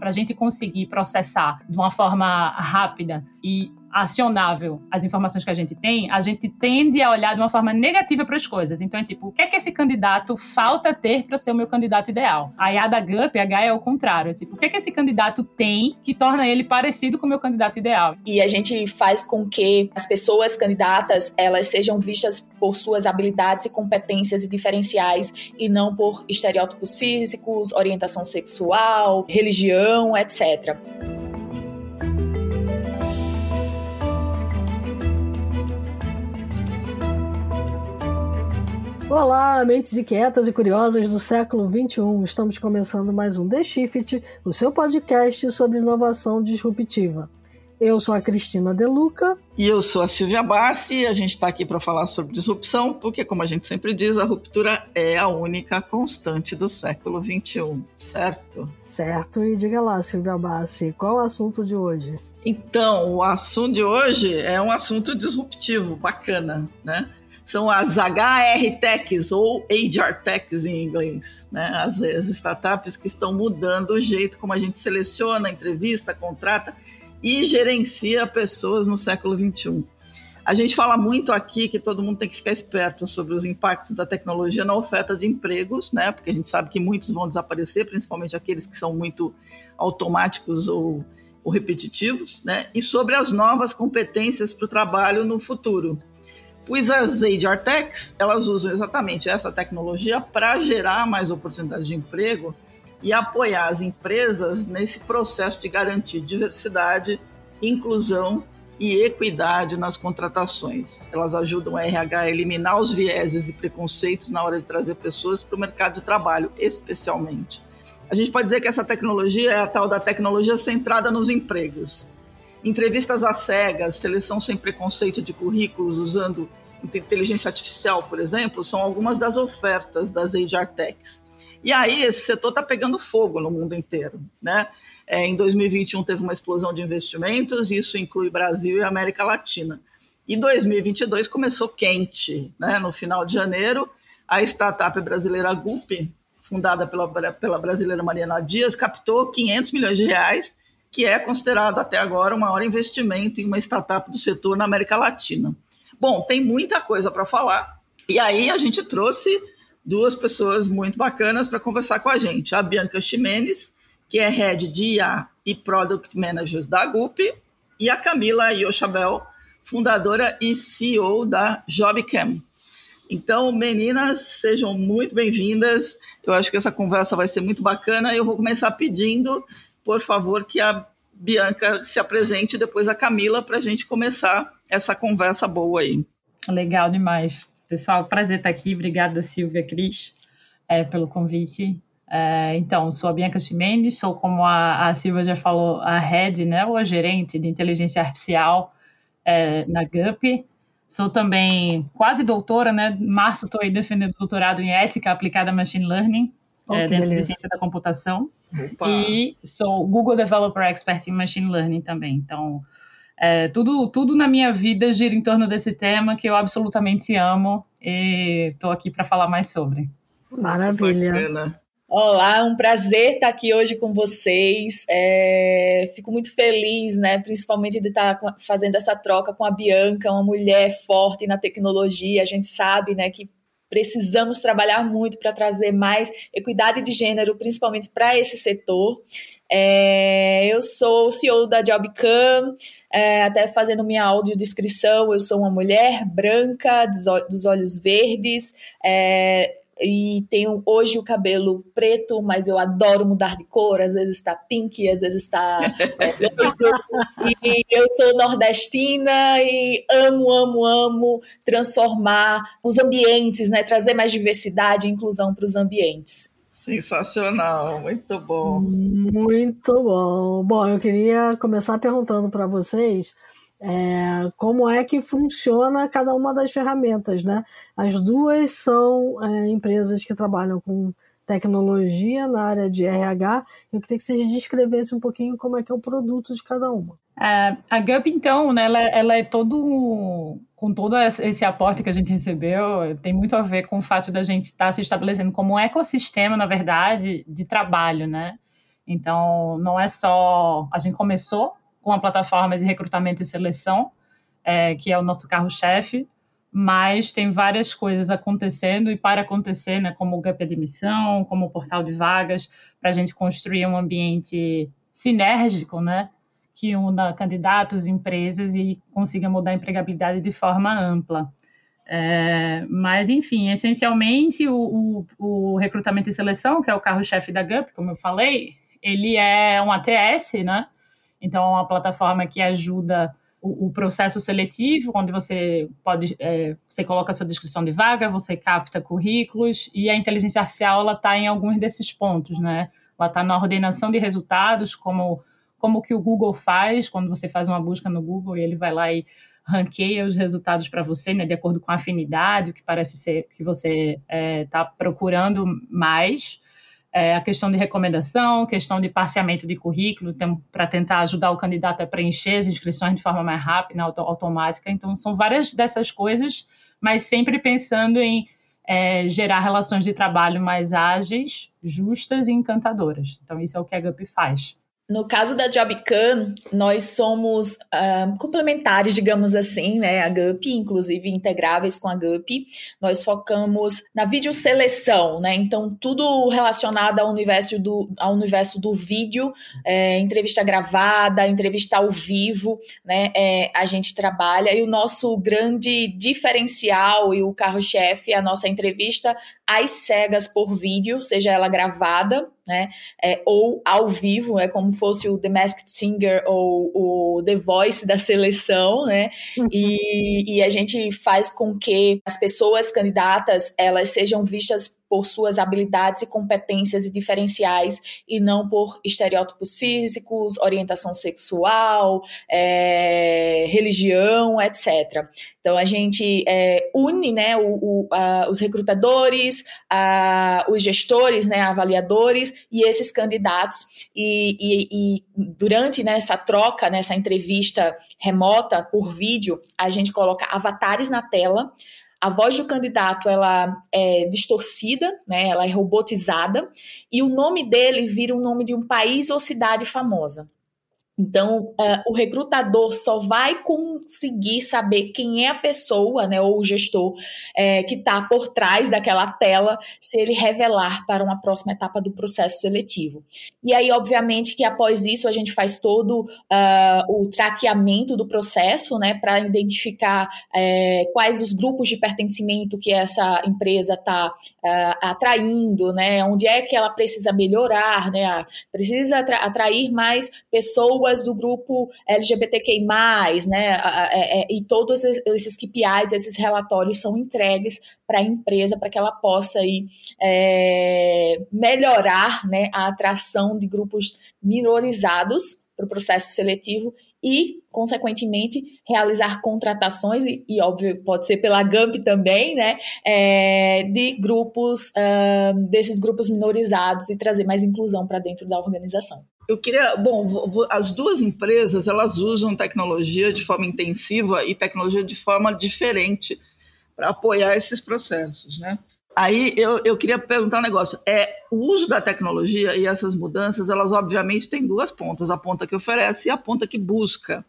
para a gente conseguir processar de uma forma rápida e acionável as informações que a gente tem, a gente tende a olhar de uma forma negativa para as coisas. Então é tipo, o que é que esse candidato falta ter para ser o meu candidato ideal? A IA da GUP, a H é o contrário. É tipo, o que é que esse candidato tem que torna ele parecido com o meu candidato ideal? E a gente faz com que as pessoas candidatas, elas sejam vistas por suas habilidades e competências e diferenciais e não por estereótipos físicos, orientação sexual, religião, etc. Olá, mentes inquietas e curiosas do século XXI. Estamos começando mais um The Shift, o seu podcast sobre inovação disruptiva. Eu sou a Cristina Deluca. E eu sou a Silvia Bassi. A gente está aqui para falar sobre disrupção, porque, como a gente sempre diz, a ruptura é a única constante do século XXI, certo? Certo. E diga lá, Silvia Bassi, qual é o assunto de hoje? Então, o assunto de hoje é um assunto disruptivo, bacana, né? São as HR Techs ou HR Techs em inglês, né? As, as, startups que estão mudando o jeito como a gente seleciona, entrevista, contrata e gerencia pessoas no século 21. A gente fala muito aqui que todo mundo tem que ficar esperto sobre os impactos da tecnologia na oferta de empregos, né? Porque a gente sabe que muitos vão desaparecer, principalmente aqueles que são muito automáticos ou, ou repetitivos, né? E sobre as novas competências para o trabalho no futuro. Pois as HR Techs, elas usam exatamente essa tecnologia para gerar mais oportunidades de emprego e apoiar as empresas nesse processo de garantir diversidade, inclusão e equidade nas contratações. Elas ajudam a RH a eliminar os vieses e preconceitos na hora de trazer pessoas para o mercado de trabalho, especialmente. A gente pode dizer que essa tecnologia é a tal da tecnologia centrada nos empregos. Entrevistas às cegas, seleção sem preconceito de currículos usando inteligência artificial, por exemplo, são algumas das ofertas das HR Techs. E aí esse setor está pegando fogo no mundo inteiro, né? É, em 2021 teve uma explosão de investimentos, isso inclui Brasil e América Latina. E 2022 começou quente, né? No final de janeiro, a startup brasileira Gup, fundada pela, pela brasileira Mariana Dias, captou 500 milhões de reais, que é considerado até agora o maior investimento em uma startup do setor na América Latina. Bom, tem muita coisa para falar. E aí a gente trouxe duas pessoas muito bacanas para conversar com a gente. A Bianca Ximenes, que é Head de IA e Product Manager da GUP, e a Camila Yoshabel, fundadora e CEO da JobCam. Então, meninas, sejam muito bem-vindas. Eu acho que essa conversa vai ser muito bacana. Eu vou começar pedindo, por favor, que a Bianca se apresente depois a Camila para a gente começar essa conversa boa aí. Legal demais. Pessoal, prazer estar aqui. Obrigada, Silvia Cris, é, pelo convite. É, então, sou a Bianca Chimendes, sou, como a, a, Silvia já falou, a head, né, ou a gerente de inteligência artificial é, na GUP. Sou também quase doutora, né? Março estou aí defendendo doutorado em ética aplicada a machine learning oh, é, dentro beleza. de ciência da computação. Opa. E sou Google Developer Expert em Machine Learning também. Então, é, tudo, tudo na minha vida gira em torno desse tema que eu absolutamente amo e estou aqui para falar mais sobre. Maravilha. Olá, um prazer estar aqui hoje com vocês. É, fico muito feliz, né, principalmente de estar fazendo essa troca com a Bianca, uma mulher forte na tecnologia. A gente sabe, né, que precisamos trabalhar muito para trazer mais equidade de gênero, principalmente para esse setor. É, eu sou CEO da Jobcam, é, até fazendo minha audiodescrição, eu sou uma mulher branca, dos olhos verdes, é, e tenho hoje o cabelo preto, mas eu adoro mudar de cor, às vezes está pink, às vezes está e eu sou nordestina e amo, amo, amo transformar os ambientes, né, trazer mais diversidade e inclusão para os ambientes. Sensacional, muito bom. Muito bom. Bom, eu queria começar perguntando para vocês é, como é que funciona cada uma das ferramentas, né? As duas são é, empresas que trabalham com tecnologia na área de RH. Eu queria que vocês descrevessem um pouquinho como é que é o produto de cada uma. É, a GUP, então, né, ela, ela, é todo, com todo esse aporte que a gente recebeu, tem muito a ver com o fato da gente estar tá se estabelecendo como um ecossistema, na verdade, de trabalho, né? Então, não é só. A gente começou com a plataforma de recrutamento e seleção, é, que é o nosso carro-chefe, mas tem várias coisas acontecendo e para acontecer, né, como o GUP Admissão, como o portal de vagas, para a gente construir um ambiente sinérgico, né, que una candidatos, empresas e consiga mudar a empregabilidade de forma ampla. É, mas, enfim, essencialmente o, o, o, recrutamento e seleção, que é o carro-chefe da GUP, como eu falei, ele é um ATS, né? Então, é uma plataforma que ajuda o, o processo seletivo, onde você pode, é, você coloca a sua descrição de vaga, você capta currículos, e a inteligência artificial, ela está em alguns desses pontos, né? Ela está na ordenação de resultados, como, como que o Google faz, quando você faz uma busca no Google e ele vai lá e ranqueia os resultados para você, né, de acordo com a afinidade, o que parece ser que você está é, tá procurando mais é, a questão de recomendação, questão de parciamento de currículo, para tentar ajudar o candidato a preencher as inscrições de forma mais rápida, auto, automática. Então, são várias dessas coisas, mas sempre pensando em é, gerar relações de trabalho mais ágeis, justas e encantadoras. Então, isso é o que a GUP faz. No caso da JobCam, nós somos uh, complementares, digamos assim, né, a GUP, inclusive integráveis com a GUP. Nós focamos na videoseleção, né, então tudo relacionado ao universo do, ao universo do vídeo, é, entrevista gravada, entrevista ao vivo, né, é, a gente trabalha. E o nosso grande diferencial e o carro-chefe é a nossa entrevista às cegas por vídeo, seja ela gravada, né, é, ou ao vivo, é como fosse o The Masked Singer ou o The Voice da seleção, né, uhum. e, e a gente faz com que as pessoas candidatas, elas sejam vistas por suas habilidades e competências e diferenciais e não por estereótipos físicos, orientação sexual, é, religião, etc. Então a gente é, une né, o, o, a, os recrutadores, a, os gestores, né, avaliadores e esses candidatos e, e, e durante né, essa troca, nessa né, entrevista remota por vídeo, a gente coloca avatares na tela a voz do candidato ela é distorcida, né? Ela é robotizada e o nome dele vira o nome de um país ou cidade famosa. Então, uh, o recrutador só vai conseguir saber quem é a pessoa, né, ou o gestor é, que está por trás daquela tela, se ele revelar para uma próxima etapa do processo seletivo. E aí, obviamente, que após isso a gente faz todo uh, o traqueamento do processo, né, para identificar é, quais os grupos de pertencimento que essa empresa está uh, atraindo, né, onde é que ela precisa melhorar, né, precisa atrair mais pessoas pessoas do grupo LGBTQI+, né, é, é, e todos esses KPIs, esses relatórios são entregues para a empresa para que ela possa aí, é, melhorar né, a atração de grupos minorizados para o processo seletivo e, consequentemente, realizar contratações, e, e, óbvio, pode ser pela GAMP também, né, é, de grupos, desses grupos minorizados e trazer mais inclusão para dentro da organização. Eu queria, bom, as duas empresas elas usam tecnologia de forma intensiva e tecnologia de forma diferente para apoiar esses processos, né? Aí eu, eu queria perguntar um negócio. É o uso da tecnologia e essas mudanças, elas obviamente têm duas pontas: a ponta que oferece e a ponta que busca.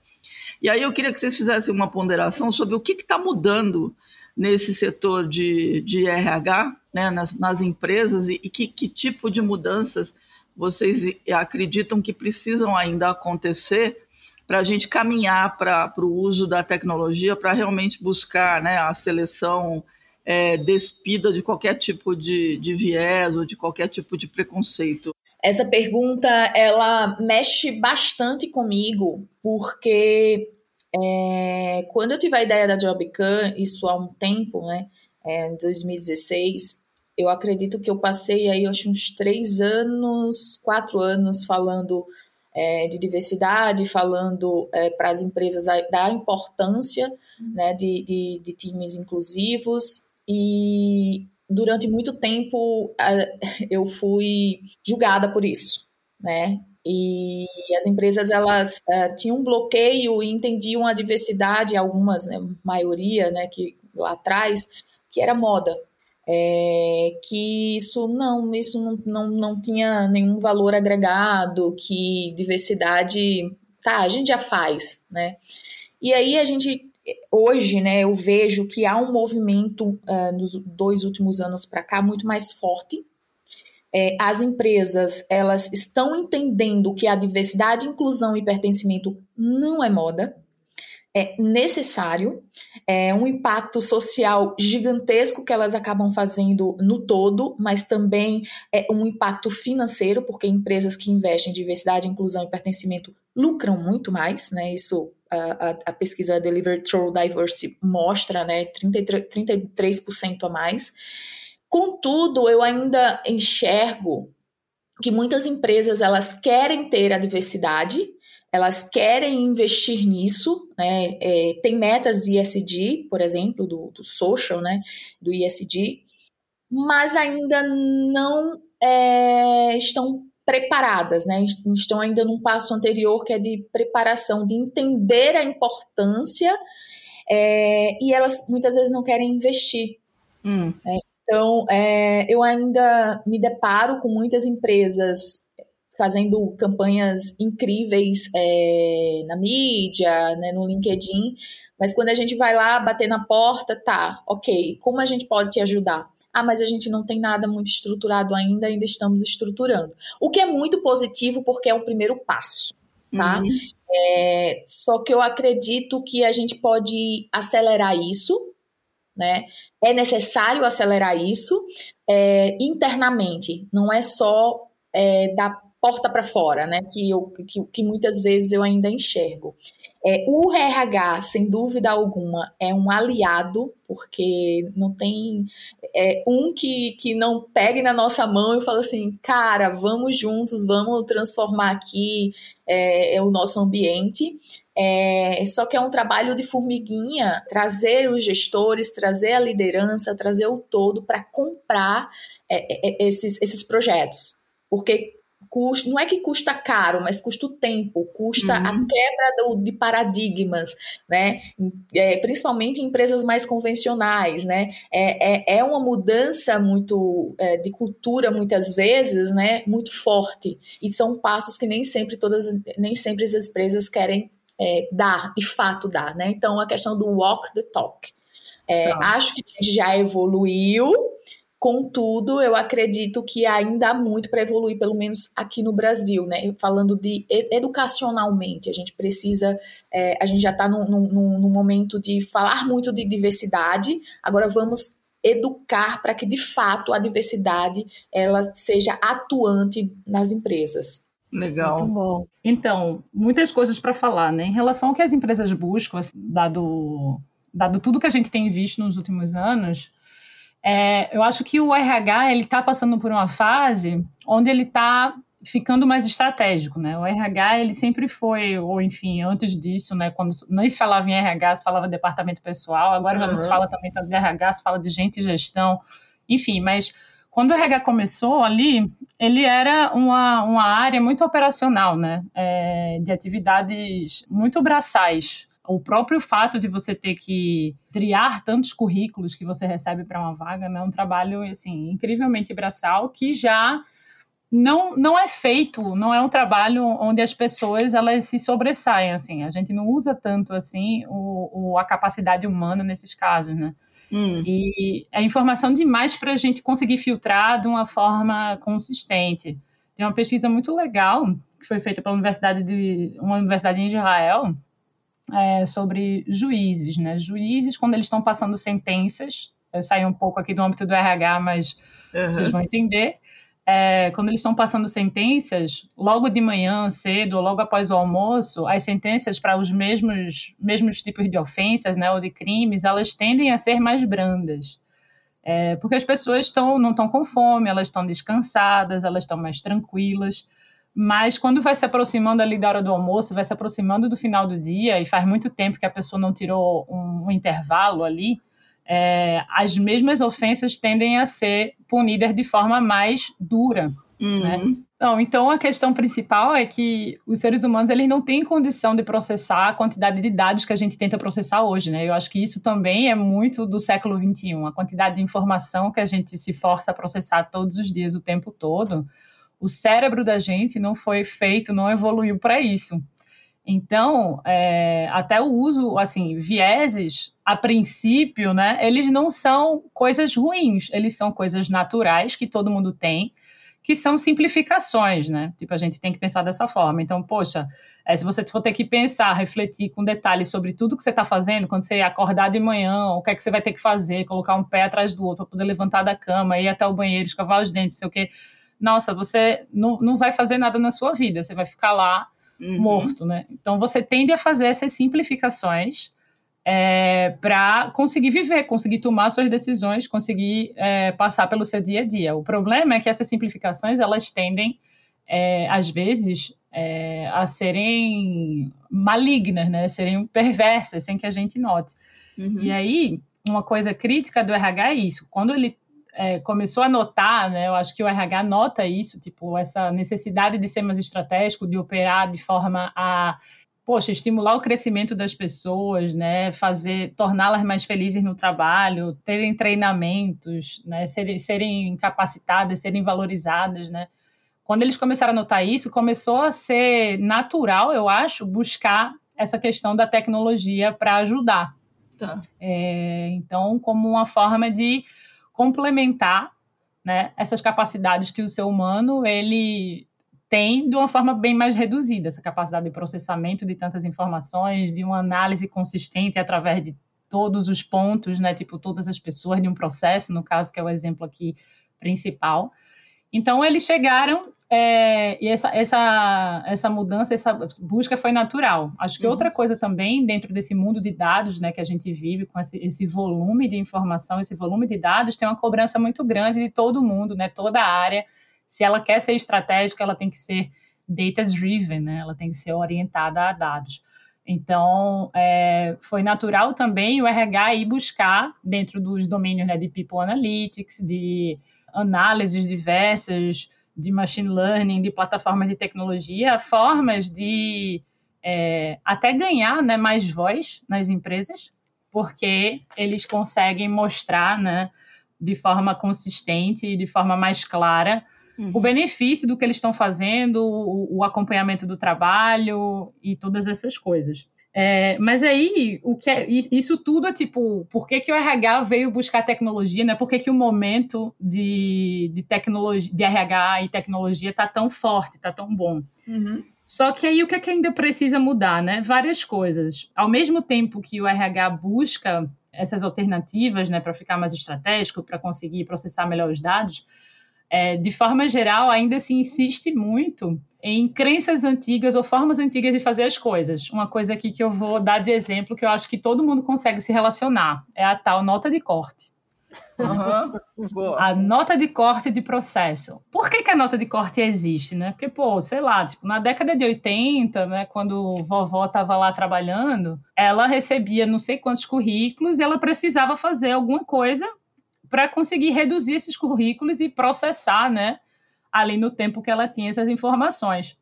E aí eu queria que vocês fizessem uma ponderação sobre o que está mudando nesse setor de, de RH, né, nas, nas empresas, e, e que, que tipo de mudanças vocês acreditam que precisam ainda acontecer para a gente caminhar para o uso da tecnologia para realmente buscar né, a seleção é, despida de qualquer tipo de, de viés ou de qualquer tipo de preconceito? Essa pergunta ela mexe bastante comigo, porque é, quando eu tive a ideia da Jobcan, isso há um tempo, né, é, em 2016, eu acredito que eu passei aí, acho, uns três anos, quatro anos falando é, de diversidade, falando é, para as empresas da, da importância né, de, de, de, times inclusivos. E durante muito tempo eu fui julgada por isso, né? E as empresas elas uh, tinham um bloqueio e entendiam a diversidade, algumas, né, maioria, né, que lá atrás, que era moda, é, que isso não, isso não, não, não tinha nenhum valor agregado, que diversidade, tá, a gente já faz, né? E aí a gente hoje, né, eu vejo que há um movimento uh, nos dois últimos anos para cá muito mais forte. É, as empresas elas estão entendendo que a diversidade, inclusão e pertencimento não é moda, é necessário, é um impacto social gigantesco que elas acabam fazendo no todo, mas também é um impacto financeiro, porque empresas que investem em diversidade, inclusão e pertencimento lucram muito mais, né? Isso a, a, pesquisa Delivered Through Diversity mostra, né? 33%, 33% a mais. Contudo, eu ainda enxergo que muitas empresas elas querem ter a diversidade, elas querem investir nisso, né? É, tem metas de ESG, por exemplo, do, do social, né? Do ESG, mas ainda não é, estão preparadas, né? Estão ainda num passo anterior que é de preparação, de entender a importância é, e elas muitas vezes não querem investir. Hum. Né? Então, é, eu ainda me deparo com muitas empresas fazendo campanhas incríveis é, na mídia, né, no LinkedIn, mas quando a gente vai lá bater na porta, tá, ok, como a gente pode te ajudar? Ah, mas a gente não tem nada muito estruturado ainda, ainda estamos estruturando. O que é muito positivo porque é um primeiro passo, tá? Uhum. É, só que eu acredito que a gente pode acelerar isso, né? É necessário acelerar isso é, internamente, não é só é, da porta para fora, né? Que, eu, que, que, muitas vezes eu ainda enxergo. É, o RH, sem dúvida alguma, é um aliado, porque não tem é, um que, que não pegue na nossa mão e fala assim, cara, vamos juntos, vamos transformar aqui é, é o nosso ambiente. É, só que é um trabalho de formiguinha trazer os gestores, trazer a liderança, trazer o todo para comprar é, é, esses, esses projetos. Porque custa, não é que custa caro, mas custa o tempo, custa uhum. a quebra do, de paradigmas, né? É, principalmente em empresas mais convencionais, né? É, é, é uma mudança muito é, de cultura, muitas vezes, né? Muito forte. E são passos que nem sempre todas, nem sempre as empresas querem é, dar, de fato dar, né? Então, a questão do walk the talk. É, tá. Acho que a gente já evoluiu, Contudo, eu acredito que ainda há muito para evoluir, pelo menos aqui no Brasil, né? Falando de educacionalmente, a gente precisa, é, a gente já está num, num, num momento de falar muito de diversidade, agora vamos educar para que de fato a diversidade ela seja atuante nas empresas. Legal. Muito bom. Então, muitas coisas para falar, né? Em relação ao que as empresas buscam, assim, dado, dado tudo que a gente tem visto nos últimos anos, é, eu acho que o RH ele está passando por uma fase onde ele está ficando mais estratégico, né? O RH ele sempre foi, ou enfim, antes disso, né? Quando não se falava em RH, se falava departamento pessoal. Agora uhum. já não se fala também tanto de RH, se fala de gente e gestão, enfim. Mas quando o RH começou ali, ele era uma, uma área muito operacional, né? É, de atividades muito braçais, o próprio fato de você ter que triar tantos currículos que você recebe para uma vaga né, é um trabalho assim incrivelmente braçal que já não, não é feito, não é um trabalho onde as pessoas elas se sobressaem assim. A gente não usa tanto assim o, o a capacidade humana nesses casos, né? Hum. E é informação demais para a gente conseguir filtrar de uma forma consistente. Tem uma pesquisa muito legal que foi feita pela universidade de uma universidade em Israel é, sobre juízes, né? Juízes, quando eles estão passando sentenças, eu saí um pouco aqui do âmbito do RH, mas uhum. vocês vão entender. É, quando eles estão passando sentenças, logo de manhã, cedo, ou logo após o almoço, as sentenças para os mesmos, mesmos tipos de ofensas né, ou de crimes, elas tendem a ser mais brandas. É, porque as pessoas estão, não estão com fome, elas estão descansadas, elas estão mais tranquilas. Mas quando vai se aproximando ali da hora do almoço, vai se aproximando do final do dia, e faz muito tempo que a pessoa não tirou um, um intervalo ali, é, as mesmas ofensas tendem a ser punidas de forma mais dura. Uhum. Né? Não, então a questão principal é que os seres humanos eles não têm condição de processar a quantidade de dados que a gente tenta processar hoje, né? Eu acho que isso também é muito do século XXI, a quantidade de informação que a gente se força a processar todos os dias, o tempo todo. O cérebro da gente não foi feito, não evoluiu para isso. Então, é, até o uso, assim, vieses, a princípio, né, eles não são coisas ruins, eles são coisas naturais que todo mundo tem que são simplificações, né? Tipo, a gente tem que pensar dessa forma. Então, poxa, é, se você for ter que pensar, refletir com detalhes sobre tudo que você está fazendo, quando você acordar de manhã, o que é que você vai ter que fazer, colocar um pé atrás do outro para poder levantar da cama, ir até o banheiro, escovar os dentes, sei o quê. Nossa, você não, não vai fazer nada na sua vida, você vai ficar lá uhum. morto, né? Então, você tende a fazer essas simplificações é, para conseguir viver, conseguir tomar suas decisões, conseguir é, passar pelo seu dia a dia. O problema é que essas simplificações elas tendem, é, às vezes, é, a serem malignas, né? serem perversas, sem que a gente note. Uhum. E aí, uma coisa crítica do RH é isso. Quando ele é, começou a notar, né, eu acho que o RH nota isso, tipo, essa necessidade de ser mais estratégico, de operar de forma a poxa, estimular o crescimento das pessoas, né, fazer, torná-las mais felizes no trabalho, terem treinamentos, né, serem, serem capacitadas, serem valorizadas, né. Quando eles começaram a notar isso, começou a ser natural, eu acho, buscar essa questão da tecnologia para ajudar. Tá. É, então, como uma forma de complementar né, essas capacidades que o ser humano ele tem de uma forma bem mais reduzida essa capacidade de processamento de tantas informações, de uma análise consistente através de todos os pontos, né, tipo todas as pessoas de um processo, no caso que é o exemplo aqui principal. Então eles chegaram é, e essa, essa, essa mudança, essa busca foi natural. Acho que uhum. outra coisa também dentro desse mundo de dados, né, que a gente vive com esse, esse volume de informação, esse volume de dados, tem uma cobrança muito grande de todo mundo, né, toda a área se ela quer ser estratégica, ela tem que ser data-driven, né? Ela tem que ser orientada a dados. Então, é, foi natural também o RH ir buscar, dentro dos domínios né, de People Analytics, de análises diversas, de machine learning, de plataformas de tecnologia, formas de é, até ganhar né, mais voz nas empresas, porque eles conseguem mostrar né, de forma consistente e de forma mais clara uhum. o benefício do que eles estão fazendo, o, o, acompanhamento do trabalho e todas essas coisas. É, mas aí, o que é, isso tudo é tipo, por que, que o RH veio buscar tecnologia, né? Por que, que o momento de, de tecnologia, de RH e tecnologia está tão forte, está tão bom? Uhum. Só que aí o que, é que ainda precisa mudar, né? Várias coisas. Ao mesmo tempo que o RH busca essas alternativas, né, para ficar mais estratégico, para conseguir processar melhor os dados, é, de forma geral, ainda se insiste muito em crenças antigas ou formas antigas de fazer as coisas. Uma coisa aqui que eu vou dar de exemplo que eu acho que todo mundo consegue se relacionar é a tal nota de corte. Uhum. A nota de corte de processo. Por que, que, a nota de corte existe, né? Porque, pô, sei lá, tipo, na década de 80, né, quando vovó estava lá trabalhando, ela recebia não sei quantos currículos e ela precisava fazer alguma coisa para conseguir reduzir esses currículos e processar, né, ali no tempo que ela tinha essas informações.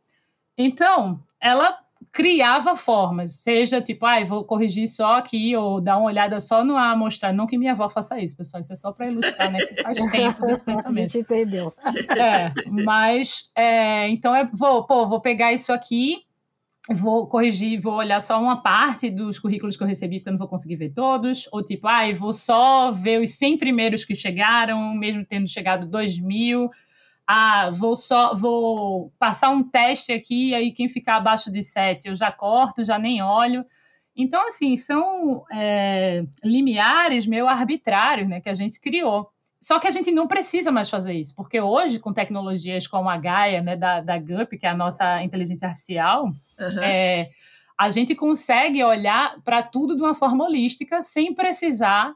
Então, ela criava formas, seja tipo, ah, vou corrigir só aqui, ou dar uma olhada só no A, mostrar. Não que minha avó faça isso, pessoal, isso é só para ilustrar, né? Que faz tempo desse pensamento. A gente entendeu. É, mas, é, então, é, vou, pô, vou pegar isso aqui vou corrigir, vou olhar só uma parte dos currículos que eu recebi, porque eu não vou conseguir ver todos, ou tipo, ah, vou só ver os 100 primeiros que chegaram, mesmo tendo chegado 2 mil, ah, vou só, vou passar um teste aqui, aí quem ficar abaixo de 7 eu já corto, já nem olho. Então, assim, são é, limiares meio arbitrários, né, que a gente criou. Só que a gente não precisa mais fazer isso, porque hoje, com tecnologias como a Gaia, né, da, da GUP, que é a nossa inteligência artificial, uhum. é, a gente consegue olhar para tudo de uma forma holística, sem precisar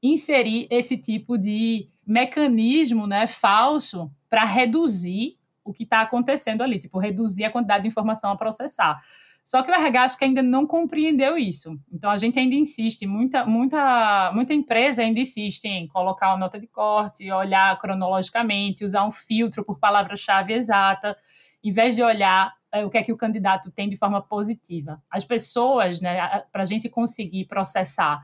inserir esse tipo de mecanismo né, falso para reduzir o que está acontecendo ali, tipo, reduzir a quantidade de informação a processar. Só que o RH acho que ainda não compreendeu isso. Então a gente ainda insiste, muita, muita, muita empresa ainda insiste em colocar uma nota de corte, olhar cronologicamente, usar um filtro por palavra-chave exata, em vez de olhar é, o que é que o candidato tem de forma positiva. As pessoas, né, para a gente conseguir processar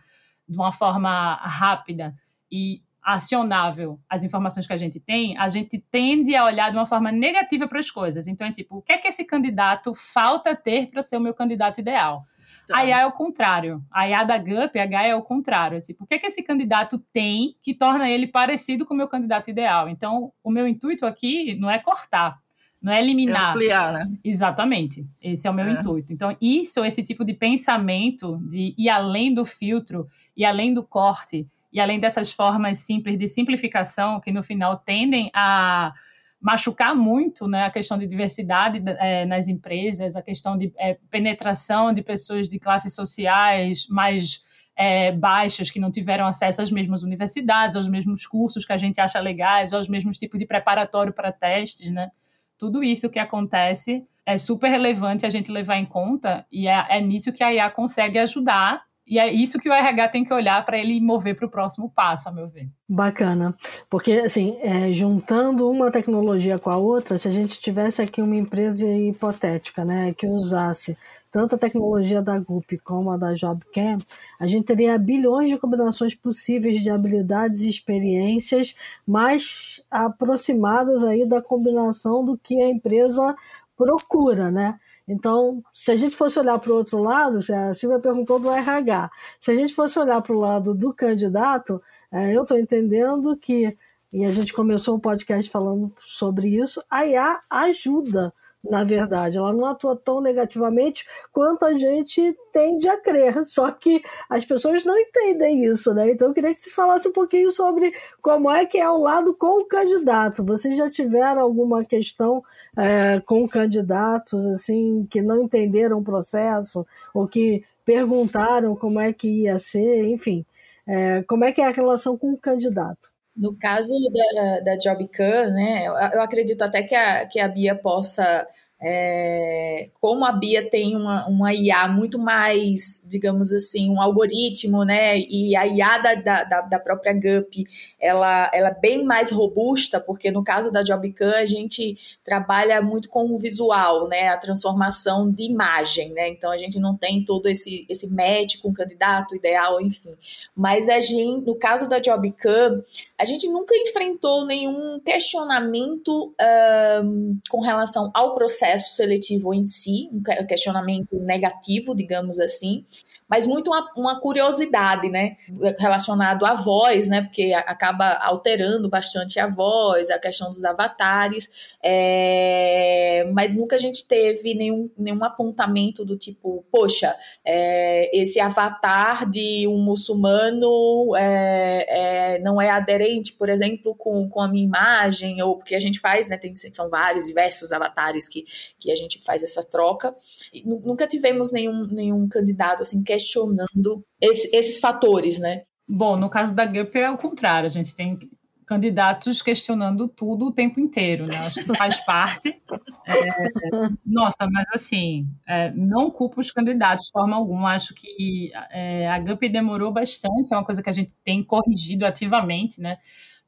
de uma forma rápida e acionável as informações que a gente tem, a gente tende a olhar de uma forma negativa para as coisas. Então, é tipo, o que é que esse candidato falta ter para ser o meu candidato ideal? Tá. A IA é o contrário. A IA da GUP, a H é o contrário. É tipo, o que é que esse candidato tem que torna ele parecido com o meu candidato ideal? Então, o meu intuito aqui não é cortar, não é eliminar. É ampliar, né? Exatamente. Esse é o meu é. intuito. Então, isso, esse tipo de pensamento de ir além do filtro e além do corte e além dessas formas simples de simplificação, que no final tendem a machucar muito né, a questão de diversidade é, nas empresas, a questão de é, penetração de pessoas de classes sociais mais é, baixas que não tiveram acesso às mesmas universidades, aos mesmos cursos que a gente acha legais, aos mesmos tipos de preparatório para testes, né? Tudo isso que acontece é super relevante a gente levar em conta e é, é nisso que a IA consegue ajudar e é isso que o RH tem que olhar para ele mover para o próximo passo, a meu ver. Bacana. Porque, assim, é, juntando uma tecnologia com a outra, se a gente tivesse aqui uma empresa hipotética, né, que usasse tanto a tecnologia da GUP como a da JobCam, a gente teria bilhões de combinações possíveis de habilidades e experiências mais aproximadas aí da combinação do que a empresa procura, né? Então, se a gente fosse olhar para o outro lado, a Silvia perguntou do RH, se a gente fosse olhar para o lado do candidato, é, eu estou entendendo que, e a gente começou o podcast falando sobre isso, a IA ajuda na verdade. Ela não atua tão negativamente quanto a gente tende a crer. Só que as pessoas não entendem isso, né? Então eu queria que você falasse um pouquinho sobre como é que é o lado com o candidato. Vocês já tiveram alguma questão é, com candidatos assim que não entenderam o processo ou que perguntaram como é que ia ser, enfim. É, como é que é a relação com o candidato? No caso da, da JobCam, né, eu acredito até que a, que a Bia possa é, como a Bia tem uma, uma IA muito mais, digamos assim, um algoritmo, né? E a IA da, da, da própria GUP, ela, ela é bem mais robusta, porque no caso da JobCam a gente trabalha muito com o visual, né? A transformação de imagem, né? Então a gente não tem todo esse, esse match com o candidato ideal, enfim. Mas a gente, no caso da JobCam, a gente nunca enfrentou nenhum questionamento um, com relação ao processo processo seletivo em si, um questionamento negativo, digamos assim, mas muito uma, uma, curiosidade, né, relacionado à voz, né, porque acaba alterando bastante a voz, a questão dos avatares, é, mas nunca a gente teve nenhum, nenhum apontamento do tipo, poxa, é, esse avatar de um muçulmano é, é, não é aderente, por exemplo, com, com a minha imagem, ou porque a gente faz, né, tem, são vários, diversos avatares que, que a gente faz essa troca, e nunca tivemos nenhum, nenhum candidato, assim, que questionando esse, esses fatores, né? Bom, no caso da GUP é o contrário, a gente tem candidatos questionando tudo o tempo inteiro, né? Acho que faz parte. É, nossa, mas assim, é, não culpo os candidatos de forma alguma. Acho que é, a GUP demorou bastante, é uma coisa que a gente tem corrigido ativamente, né?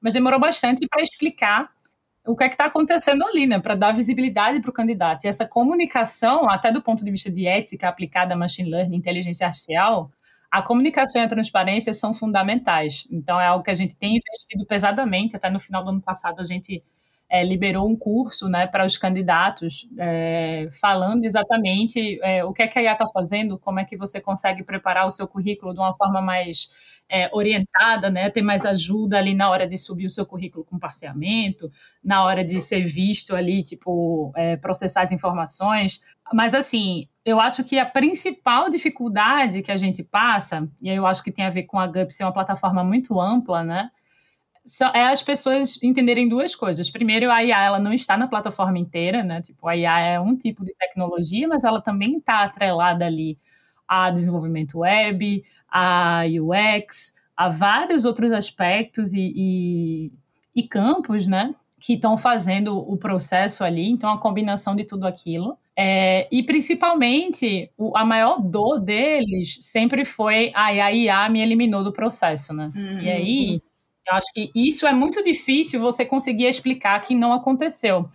Mas demorou bastante para explicar o que é que está acontecendo ali, né? Para dar visibilidade para o candidato. E essa comunicação, até do ponto de vista de ética aplicada a machine learning, inteligência artificial, a comunicação e a transparência são fundamentais. Então, é algo que a gente tem investido pesadamente. Até no final do ano passado, a gente é, liberou um curso né, para os candidatos, é, falando exatamente é, o que é que a IA está fazendo, como é que você consegue preparar o seu currículo de uma forma mais é, orientada, né, ter mais ajuda ali na hora de subir o seu currículo com parceamento, na hora de ser visto ali, tipo, é, processar as informações. Mas, assim, eu acho que a principal dificuldade que a gente passa, e eu acho que tem a ver com a GUP ser uma plataforma muito ampla, né, é as pessoas entenderem duas coisas. Primeiro, a IA ela não está na plataforma inteira, né? Tipo, a IA é um tipo de tecnologia, mas ela também está atrelada ali a desenvolvimento web, a UX, a vários outros aspectos e, e, e campos, né? que estão fazendo o processo ali, então a combinação de tudo aquilo. É, e principalmente, o, a maior dor deles sempre foi a IA me eliminou do processo, né? Uhum. E aí, eu acho que isso é muito difícil você conseguir explicar que não aconteceu.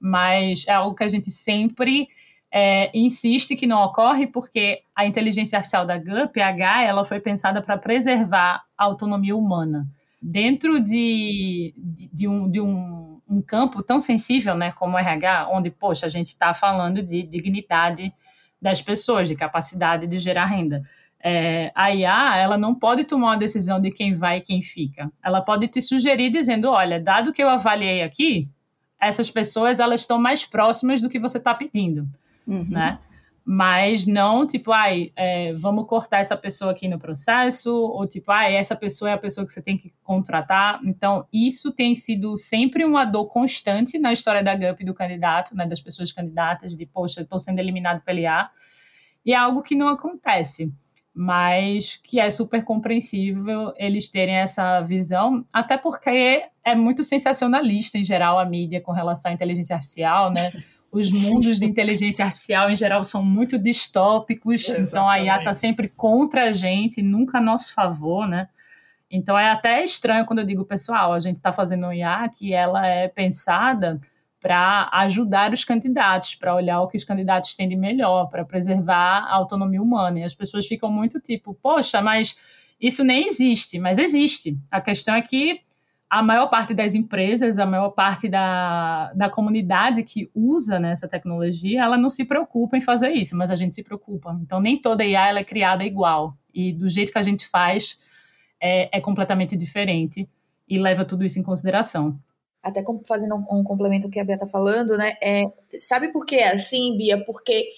Mas é algo que a gente sempre é, insiste que não ocorre porque a inteligência artificial da GUP, H, ela foi pensada para preservar a autonomia humana. Dentro de, de, de, um, de um, um, campo tão sensível né, como o RH, onde, poxa, a gente está falando de dignidade das pessoas, de capacidade de gerar renda. É, a IA, ela não pode tomar uma decisão de quem vai e quem fica. Ela pode te sugerir dizendo, olha, dado que eu avaliei aqui, essas pessoas elas estão mais próximas do que você está pedindo uhum. né? Mas não tipo, ai, é, vamos cortar essa pessoa aqui no processo, ou tipo, ai, essa pessoa é a pessoa que você tem que contratar. Então, isso tem sido sempre uma dor constante na história da GUP do candidato, né, das pessoas candidatas, de, poxa, eu estou sendo eliminado pela IA. E é algo que não acontece mas que é super compreensível eles terem essa visão, até porque é muito sensacionalista em geral a mídia com relação à inteligência artificial, né? os mundos de inteligência artificial em geral são muito distópicos, Exatamente. então a IA está sempre contra a gente, nunca a nosso favor, né? Então é até estranho quando eu digo, pessoal, a gente está fazendo um IA que ela é pensada para ajudar os candidatos, para olhar o que os candidatos têm de melhor, para preservar a autonomia humana. E as pessoas ficam muito tipo, poxa, mas isso nem existe, mas existe. A questão é que a maior parte das empresas, a maior parte da, da comunidade que usa né, essa tecnologia, ela não se preocupa em fazer isso, mas a gente se preocupa. Então, nem toda IA ela é criada igual. E do jeito que a gente faz é, é completamente diferente e leva tudo isso em consideração. Até fazendo um, um complemento ao que a Bia está falando, né? É, sabe por que é assim, Bia? Porque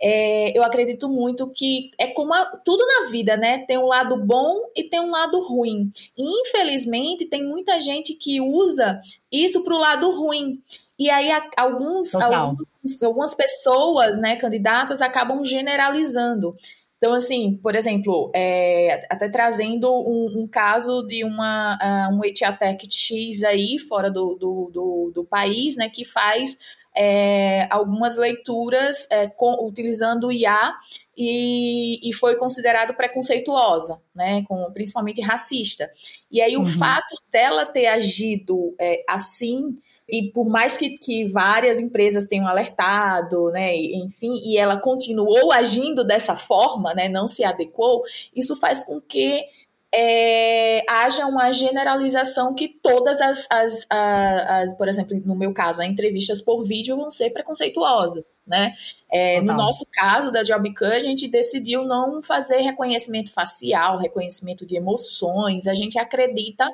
é, eu acredito muito que é como a, tudo na vida, né? Tem um lado bom e tem um lado ruim. E, infelizmente, tem muita gente que usa isso para o lado ruim. E aí, alguns, alguns, algumas pessoas, né, candidatas, acabam generalizando. Então, assim, por exemplo, é, até trazendo um, um, caso de uma uh, um Etiatec X aí, fora do, do, do, do, país, né, que faz é, algumas leituras é, com, utilizando o IA e, e, foi considerado preconceituosa, né, com, principalmente racista. E aí uhum. o fato dela ter agido é, assim e por mais que, que várias empresas tenham alertado, né, enfim, e ela continuou agindo dessa forma, né, não se adequou, isso faz com que é, haja uma generalização que todas as, as, as, as, por exemplo, no meu caso, as entrevistas por vídeo vão ser preconceituosas, né? É, no nosso caso da JobCut, a gente decidiu não fazer reconhecimento facial, reconhecimento de emoções, a gente acredita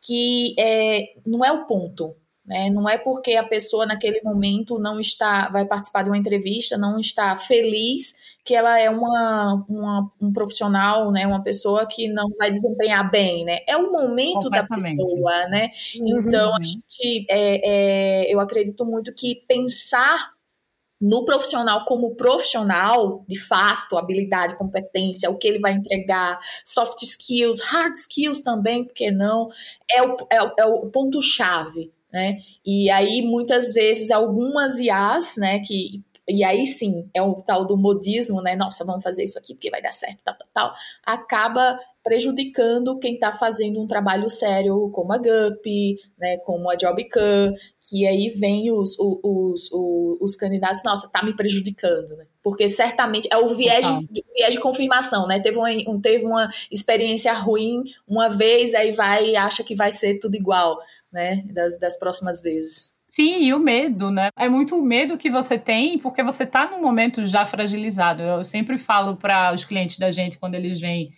que é, não é o ponto, né? Não é porque a pessoa naquele momento não está, vai participar de uma entrevista, não está feliz, que ela é uma, uma um profissional, né? Uma pessoa que não vai desempenhar bem, né? É o momento da pessoa, né? Uhum. Então a gente, é, é, eu acredito muito que pensar no profissional como profissional, de fato, habilidade, competência, o que ele vai entregar, soft skills, hard skills também, porque não, é o, é, é o ponto-chave, né? E aí, muitas vezes, algumas IAs, né, que e aí sim, é o tal do modismo, né? Nossa, vamos fazer isso aqui porque vai dar certo, tal, tal, tal. Acaba prejudicando quem está fazendo um trabalho sério, como a GUP, né? Como a JobCam, que aí vem os, os, os, os, candidatos, nossa, tá me prejudicando, né? Porque certamente é o viés, de, viés de confirmação, né? Teve uma, um, teve uma experiência ruim uma vez, aí vai e acha que vai ser tudo igual, né? Das, das próximas vezes. Sim, e o medo, né? É muito o medo que você tem porque você está num momento já fragilizado. Eu sempre falo para os clientes da gente quando eles vêm,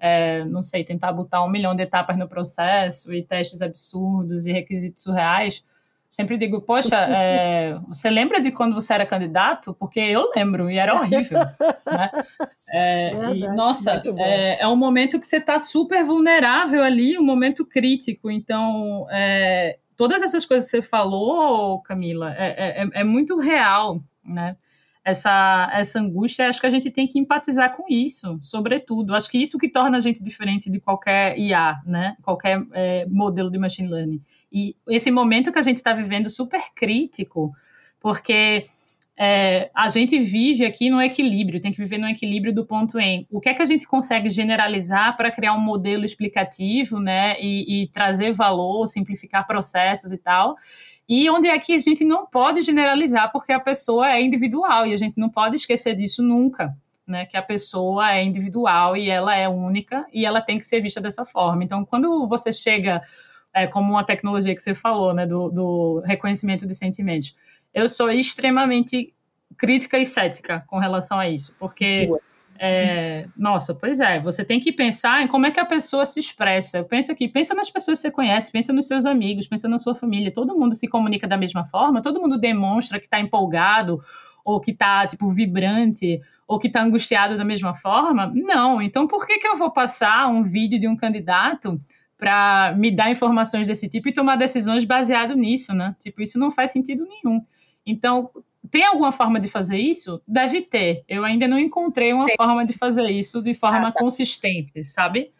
é, não sei, tentar botar um milhão de etapas no processo e testes absurdos e requisitos surreais. Sempre digo, poxa, é, você lembra de quando você era candidato? Porque eu lembro e era horrível. né? É, e, nossa, é, é, um momento que você está super vulnerável ali, um momento crítico. Então, é, todas essas coisas que você falou, Camila, é, é, é, é muito real, né? essa, essa angústia, acho que a gente tem que empatizar com isso, sobretudo. Acho que isso que torna a gente diferente de qualquer IA, né? Qualquer é, modelo de machine learning. E esse momento que a gente está vivendo super crítico, porque é, a gente vive aqui no equilíbrio, tem que viver no equilíbrio do ponto em o que é que a gente consegue generalizar para criar um modelo explicativo, né, e, e, trazer valor, simplificar processos e tal, e onde é que a gente não pode generalizar porque a pessoa é individual e a gente não pode esquecer disso nunca, né, que a pessoa é individual e ela é única e ela tem que ser vista dessa forma. Então, quando você chega é, como uma tecnologia que você falou, né, do, do reconhecimento de sentimentos, eu sou extremamente crítica e cética com relação a isso, porque é, nossa, pois é, você tem que pensar em como é que a pessoa se expressa. Pensa aqui, pensa nas pessoas que você conhece, pensa nos seus amigos, pensa na sua família. Todo mundo se comunica da mesma forma, todo mundo demonstra que está empolgado ou que está tipo vibrante ou que está angustiado da mesma forma. Não, então por que que eu vou passar um vídeo de um candidato para me dar informações desse tipo e tomar decisões baseado nisso, né? Tipo, isso não faz sentido nenhum. Então, tem alguma forma de fazer isso? Deve ter. Eu ainda não encontrei uma tem. forma de fazer isso de forma ah, tá. consistente, sabe?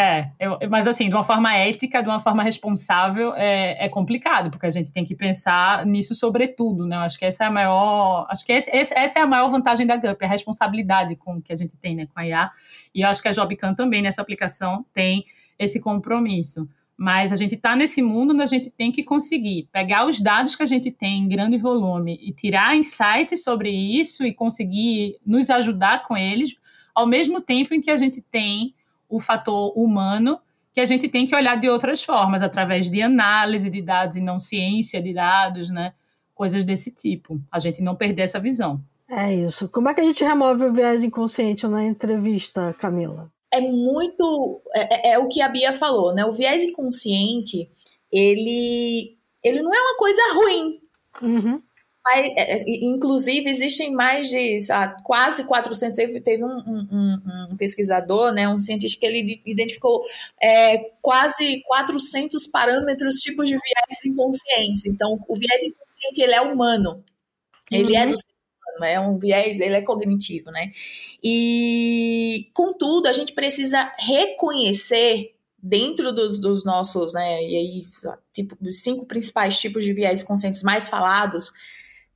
É, eu, mas assim, de uma forma ética, de uma forma responsável, é, é, complicado, porque a gente tem que pensar nisso sobretudo, né? Eu acho que essa é a maior, acho que esse, essa é a maior vantagem da GUP, a responsabilidade com que a gente tem né, com a IA. E eu acho que a Jobcan também, nessa aplicação, tem esse compromisso. Mas a gente está nesse mundo onde a gente tem que conseguir pegar os dados que a gente tem em grande volume e tirar insights sobre isso e conseguir nos ajudar com eles, ao mesmo tempo em que a gente tem o fator humano que a gente tem que olhar de outras formas, através de análise de dados e não ciência de dados, né? Coisas desse tipo. A gente não perder essa visão. É isso. Como é que a gente remove o viés inconsciente na entrevista, Camila? É muito. É, é, é, o que a Bia falou, né? O viés inconsciente, ele, ele não é uma coisa ruim. Uhum. Mas, é, é, inclusive, existem mais de ah, quase 400. Teve um, um, um, pesquisador, né, um cientista, que ele identificou é, quase 400 parâmetros, tipos de viés inconscientes. Então, o viés inconsciente ele é humano. Ele é uhum. é do é um viés, ele é cognitivo, né? E, contudo, a gente precisa reconhecer dentro dos, dos nossos, né, e aí, tipo, os cinco principais tipos de viés inconscientes mais falados,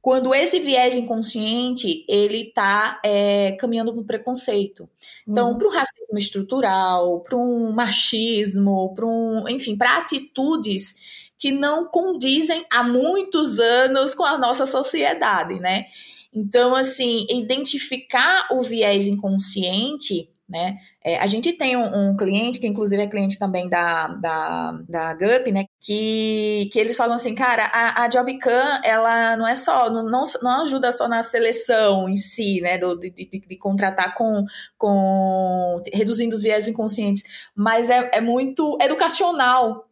quando esse viés inconsciente ele está é, caminhando para o preconceito. Então, uhum. para o racismo estrutural, para um machismo, para um, enfim, para atitudes que não condizem há muitos anos com a nossa sociedade, né? Então, assim, identificar o viés inconsciente, né? É, a gente tem um, um, cliente, que inclusive é cliente também da, da, da GUP, né? Que, que eles falam assim, cara, a, a JobCam, ela não é só, não, não, não ajuda só na seleção em si, né? Do, de, de, de contratar com, com. reduzindo os viés inconscientes, mas é, é muito educacional,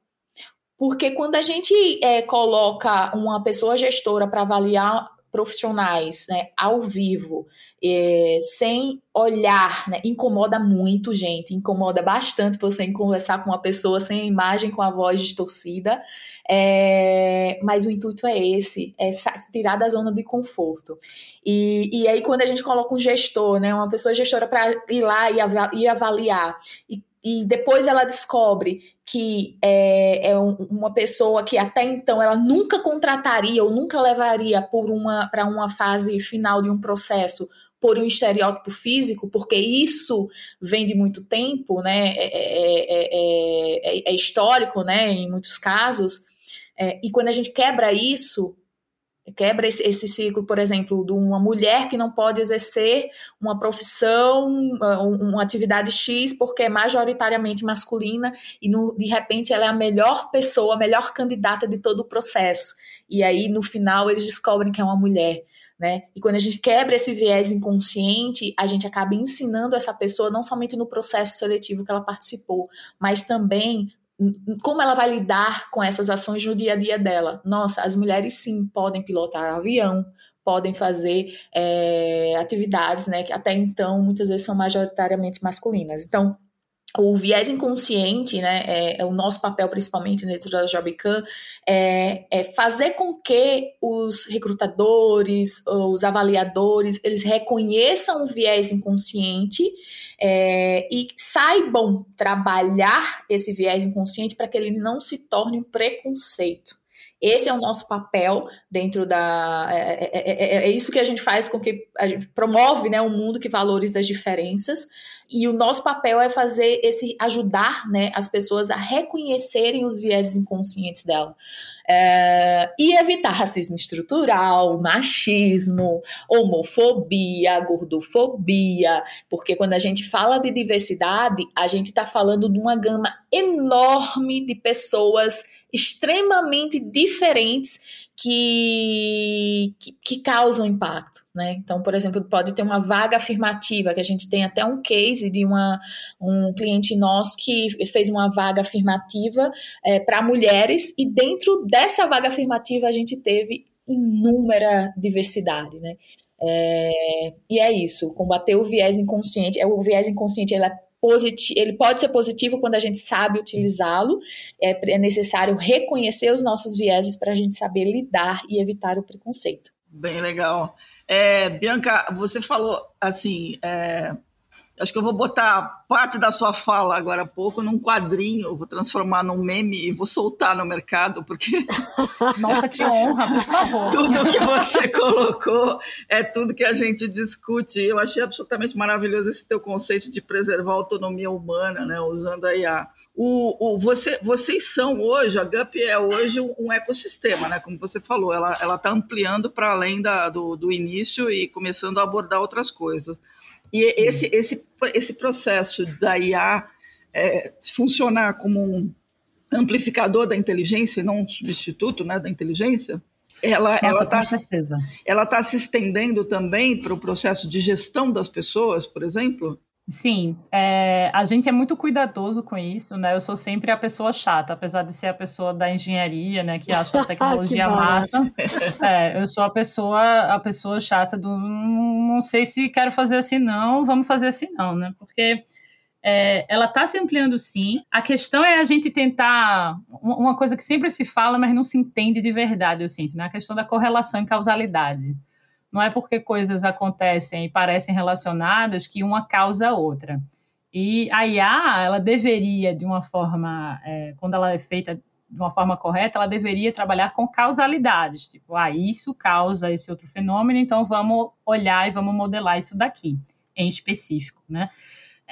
porque quando a gente é, coloca uma pessoa gestora para avaliar profissionais, né, ao vivo, é, sem olhar, né, incomoda muito, gente, incomoda bastante você conversar com uma pessoa sem a imagem, com a voz distorcida, é, mas o intuito é esse, é tirar da zona de conforto. E, e aí quando a gente coloca um gestor, né, uma pessoa gestora para ir lá e avaliar, e e depois ela descobre que é, é um, uma pessoa que até então ela nunca contrataria ou nunca levaria por uma para uma fase final de um processo por um estereótipo físico, porque isso vem de muito tempo, né? É, é, é histórico, né? Em muitos casos. e quando a gente quebra isso, quebra esse, esse, ciclo, por exemplo, de uma mulher que não pode exercer uma profissão, uma atividade X, porque é majoritariamente masculina e no, de repente ela é a melhor pessoa, a melhor candidata de todo o processo. E aí no final eles descobrem que é uma mulher. Né? E quando a gente quebra esse viés inconsciente, a gente acaba ensinando essa pessoa não somente no processo seletivo que ela participou, mas também como ela vai lidar com essas ações no dia a dia dela. Nossa, as mulheres sim podem pilotar avião, podem fazer é, atividades, né, que até então muitas vezes são majoritariamente masculinas. Então, o viés inconsciente, né, é, é, o nosso papel principalmente dentro da Jobcam, é, é fazer com que os recrutadores, os avaliadores, eles reconheçam o viés inconsciente é, e saibam trabalhar esse viés inconsciente para que ele não se torne um preconceito. Esse é o nosso papel dentro da. É, é, é, é, isso que a gente faz com que a gente promove né, um mundo que valoriza as diferenças. E o nosso papel é fazer esse ajudar né, as pessoas a reconhecerem os vieses inconscientes dela. É, e evitar racismo estrutural, machismo, homofobia, gordofobia, porque quando a gente fala de diversidade, a gente está falando de uma gama enorme de pessoas extremamente diferentes que, que, que, causam impacto, né? Então, por exemplo, pode ter uma vaga afirmativa, que a gente tem até um case de uma, um cliente nosso que fez uma vaga afirmativa é, para mulheres, e dentro dessa vaga afirmativa a gente teve inúmera diversidade, né? É, e é isso, combater o viés inconsciente. É, o viés inconsciente ele é positivo, ele pode ser positivo quando a gente sabe utilizá-lo. É, é necessário reconhecer os nossos vieses para a gente saber lidar e evitar o preconceito. Bem legal. É, Bianca, você falou assim, é, Acho que eu vou botar parte da sua fala agora há pouco num quadrinho, vou transformar num meme e vou soltar no mercado, porque. Nossa, que honra, por favor. tudo que você colocou é tudo que a gente discute. Eu achei absolutamente maravilhoso esse teu conceito de preservar a autonomia humana, né, usando a IA. O, o, você, vocês são hoje, a GUP é hoje um, ecossistema, né? Como você falou, ela está ampliando para além da, do, do início e começando a abordar outras coisas. E esse, esse, esse processo da IA é, funcionar como um amplificador da inteligência e não um substituto né, da inteligência, ela está ela tá se estendendo também para o processo de gestão das pessoas, por exemplo? Sim, é, a gente é muito cuidadoso com isso, né? Eu sou sempre a pessoa chata, apesar de ser a pessoa da engenharia, né? Que acha a tecnologia massa. É, eu sou a pessoa, a pessoa chata do não sei se quero fazer assim não, vamos fazer assim não, né? Porque é, ela está se ampliando sim. A questão é a gente tentar uma coisa que sempre se fala, mas não se entende de verdade, eu sinto, né? A questão da correlação e causalidade. Não é porque coisas acontecem e parecem relacionadas que uma causa a outra. E a IA, ela deveria, de uma forma, é, quando ela é feita de uma forma correta, ela deveria trabalhar com causalidades. Tipo, ah, isso causa esse outro fenômeno, então vamos olhar e vamos modelar isso daqui, em específico, né?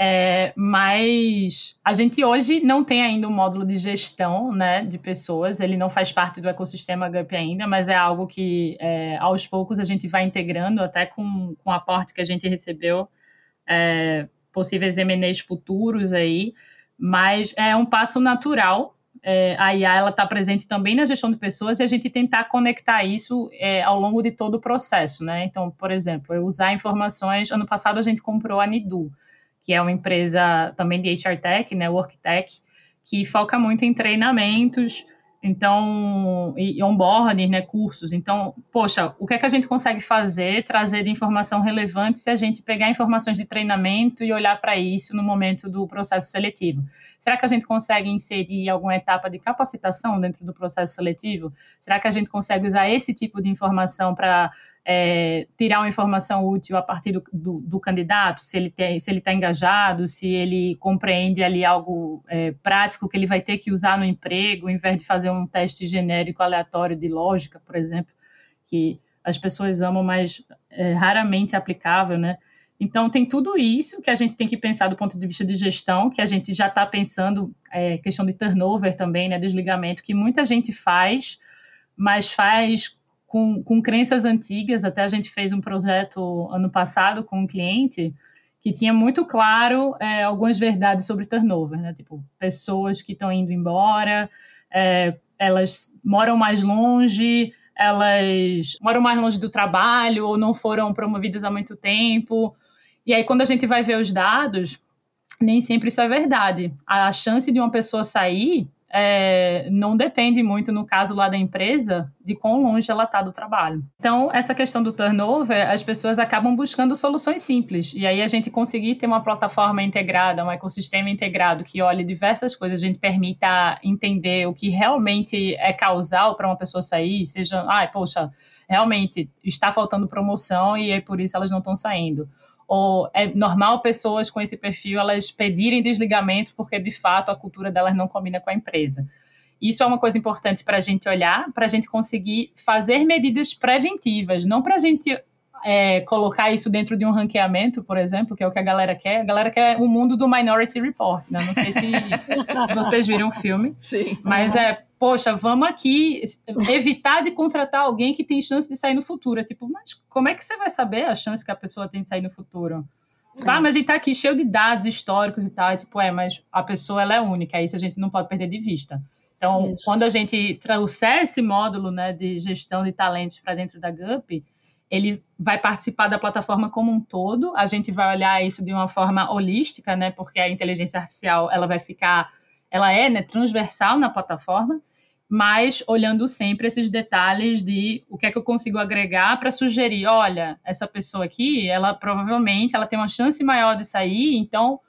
É, mas a gente hoje não tem ainda um módulo de gestão né, de pessoas, ele não faz parte do ecossistema GUP ainda, mas é algo que é, aos poucos a gente vai integrando, até com, com o aporte que a gente recebeu, é, possíveis MNEs futuros aí, mas é um passo natural. É, a IA está presente também na gestão de pessoas e a gente tentar conectar isso é, ao longo de todo o processo. Né? Então, por exemplo, usar informações. Ano passado a gente comprou a Nidu que é uma empresa também de HR Tech, né, Work Tech, que foca muito em treinamentos, então, e onboarding, né, cursos. Então, poxa, o que é que a gente consegue fazer, trazer informação relevante se a gente pegar informações de treinamento e olhar para isso no momento do processo seletivo? Será que a gente consegue inserir alguma etapa de capacitação dentro do processo seletivo? Será que a gente consegue usar esse tipo de informação para é, tirar uma informação útil a partir do, do, do candidato, se ele está engajado, se ele compreende ali algo é, prático que ele vai ter que usar no emprego, ao invés de fazer um teste genérico aleatório de lógica, por exemplo, que as pessoas amam, mas é raramente aplicável, né? Então, tem tudo isso que a gente tem que pensar do ponto de vista de gestão, que a gente já está pensando, é, questão de turnover também, né, desligamento, que muita gente faz, mas faz com, com crenças antigas. Até a gente fez um projeto ano passado com um cliente que tinha muito claro é, algumas verdades sobre turnover, né? Tipo, pessoas que estão indo embora, é, elas moram mais longe, elas moram mais longe do trabalho ou não foram promovidas há muito tempo. E aí, quando a gente vai ver os dados, nem sempre isso é verdade. A chance de uma pessoa sair é, não depende muito, no caso lá da empresa, de quão longe ela está do trabalho. Então, essa questão do turnover, as pessoas acabam buscando soluções simples. E aí a gente conseguir ter uma plataforma integrada, um ecossistema integrado que olhe diversas coisas, a gente permita entender o que realmente é causal para uma pessoa sair, seja, ai, ah, poxa, realmente está faltando promoção e é por isso elas não estão saindo ou é normal pessoas com esse perfil elas pedirem desligamento porque de fato a cultura delas não combina com a empresa. Isso é uma coisa importante para a gente olhar, para a gente conseguir fazer medidas preventivas, não para a gente é, colocar isso dentro de um ranqueamento, por exemplo, que é o que a galera quer. A galera quer o mundo do Minority Report, né? Não sei se, se vocês viram o filme, Sim. mas é poxa, vamos aqui evitar de contratar alguém que tem chance de sair no futuro. É tipo, mas como é que você vai saber a chance que a pessoa tem de sair no futuro? Tipo, ah, mas a gente tá aqui cheio de dados históricos e tal. É tipo, é, mas a pessoa ela é única, isso a gente não pode perder de vista. Então, isso. quando a gente trouxer esse módulo né, de gestão de talentos para dentro da GUP, ele vai participar da plataforma como um todo. A gente vai olhar isso de uma forma holística, né? Porque a inteligência artificial ela vai ficar ela é né, transversal na plataforma, mas olhando sempre esses detalhes de o que é que eu consigo agregar para sugerir, olha, essa pessoa aqui, ela provavelmente ela tem uma chance maior de sair, então